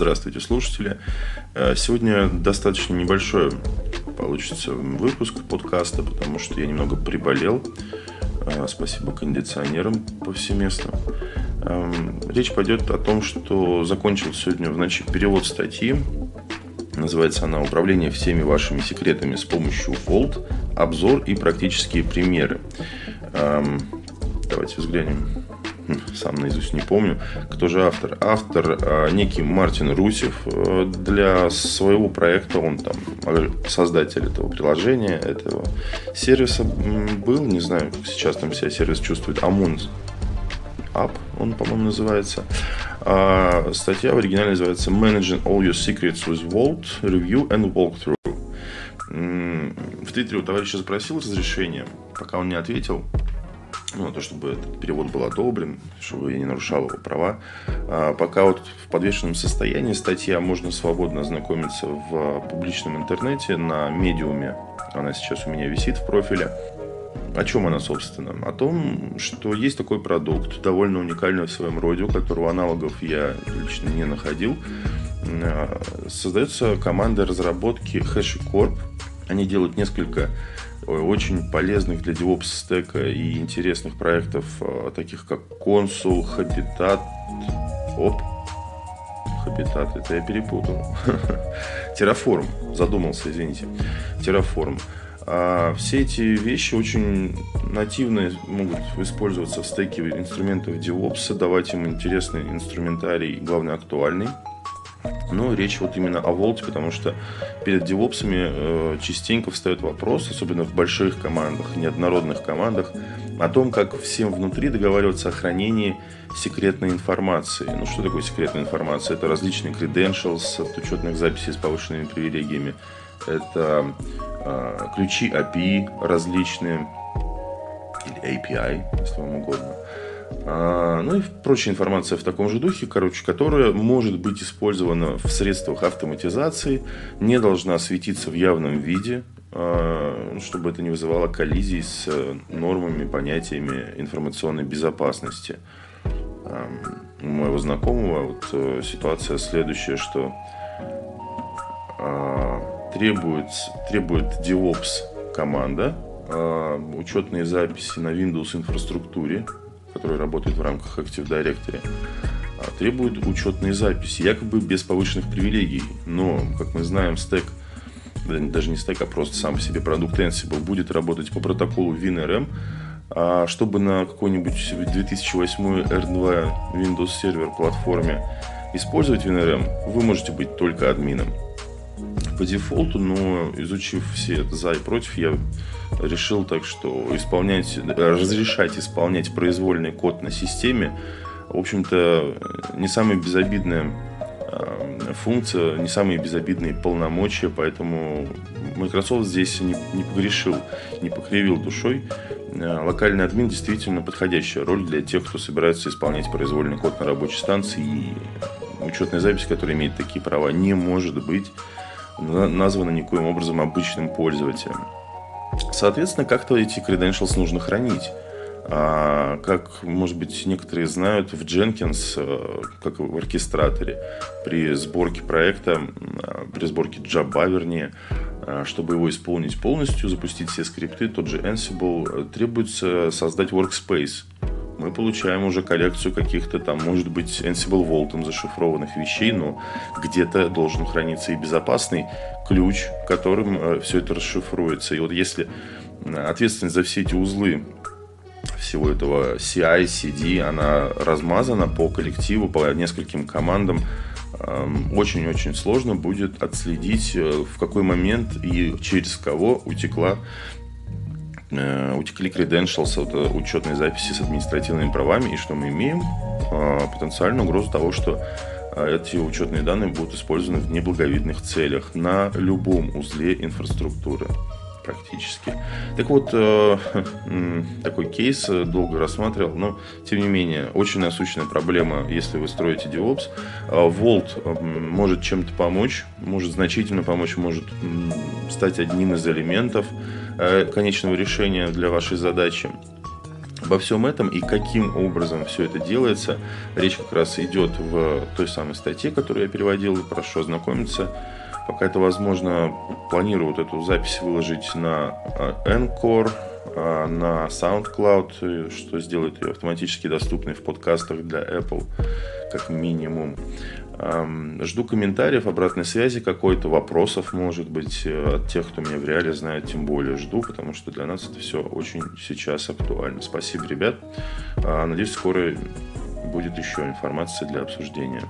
Здравствуйте, слушатели. Э, сегодня достаточно небольшой получится выпуск подкаста, потому что я немного приболел. Э, спасибо кондиционерам повсеместно. Эм, речь пойдет о том, что закончил сегодня в ночи перевод статьи. Называется она «Управление всеми вашими секретами с помощью Vault. Обзор и практические примеры». Эм, давайте взглянем сам наизусть не помню, кто же автор. Автор э, некий Мартин Русев. Э, для своего проекта он там создатель этого приложения, этого сервиса был, не знаю, как сейчас там себя сервис чувствует, Амун App, он, по-моему, называется. А статья в оригинале называется Managing All Your Secrets with Vault, Review and Walkthrough. В Твиттере у товарища запросил разрешение, пока он не ответил, ну, то, чтобы этот перевод был одобрен, чтобы я не нарушал его права. А пока вот в подвешенном состоянии статья можно свободно ознакомиться в публичном интернете на медиуме. Она сейчас у меня висит в профиле. О чем она, собственно? О том, что есть такой продукт, довольно уникальный в своем роде, у которого аналогов я лично не находил. А, создается команда разработки HashiCorp. Они делают несколько очень полезных для DevOps стека и интересных проектов, а, таких как Consul, Habitat, оп, Habitat, это я перепутал. Terraform, задумался, извините. Terraform. А все эти вещи очень нативно могут использоваться в стеке инструментов DevOps, давать им интересный инструментарий, главное, актуальный. Но речь вот именно о Волте, потому что перед девопсами э, частенько встает вопрос, особенно в больших командах, неоднородных командах, о том, как всем внутри договариваться о хранении секретной информации. Ну, что такое секретная информация? Это различные credentials от учетных записей с повышенными привилегиями. Это э, ключи API различные, или API, если вам угодно. А, ну и прочая информация в таком же духе, короче, которая может быть использована в средствах автоматизации, не должна светиться в явном виде, а, чтобы это не вызывало коллизий с нормами, понятиями информационной безопасности. А, у моего знакомого вот э, ситуация следующая, что требует, требует DevOps команда учетные записи на Windows инфраструктуре, который работает в рамках Active Directory, а, требует учетной записи, якобы без повышенных привилегий. Но, как мы знаем, стек, даже не стек, а просто сам по себе продукт Ansible будет работать по протоколу WinRM, а чтобы на какой-нибудь 2008 R2 Windows Server платформе использовать WinRM, вы можете быть только админом по дефолту, но изучив все за и против, я решил так, что исполнять, разрешать исполнять произвольный код на системе, в общем-то, не самая безобидная а, функция, не самые безобидные полномочия, поэтому Microsoft здесь не, не погрешил, не покривил душой. А, локальный админ действительно подходящая роль для тех, кто собирается исполнять произвольный код на рабочей станции. И учетная запись, которая имеет такие права, не может быть названо никоим образом обычным пользователем. Соответственно, как-то эти credentials нужно хранить. А, как, может быть, некоторые знают, в Jenkins, э, как в оркестраторе, при сборке проекта, при сборке джаба, вернее, э, чтобы его исполнить полностью, запустить все скрипты, тот же Ansible, э, требуется создать workspace – мы получаем уже коллекцию каких-то там, может быть, Ansible Vault зашифрованных вещей, но где-то должен храниться и безопасный ключ, которым э, все это расшифруется. И вот если ответственность за все эти узлы всего этого CI, CD, она размазана по коллективу, по нескольким командам, эм, очень-очень сложно будет отследить, э, в какой момент и через кого утекла утекли credentials, это учетные записи с административными правами, и что мы имеем? Э, потенциальную угрозу того, что э, эти учетные данные будут использованы в неблаговидных целях на любом узле инфраструктуры практически. Так вот, такой кейс долго рассматривал, но тем не менее, очень насущная проблема, если вы строите DevOps. Vault может чем-то помочь, может значительно помочь, может стать одним из элементов Э, конечного решения для вашей задачи. Обо всем этом и каким образом все это делается, речь как раз идет в той самой статье, которую я переводил, прошу ознакомиться. Пока это возможно, планирую вот эту запись выложить на Encore, а, на SoundCloud, что сделает ее автоматически доступной в подкастах для Apple, как минимум. Жду комментариев, обратной связи какой-то, вопросов, может быть, э, от тех, кто меня в реале знает, тем более жду, потому что для нас это все очень сейчас актуально. Спасибо, ребят. А, надеюсь, скоро будет еще информация для обсуждения.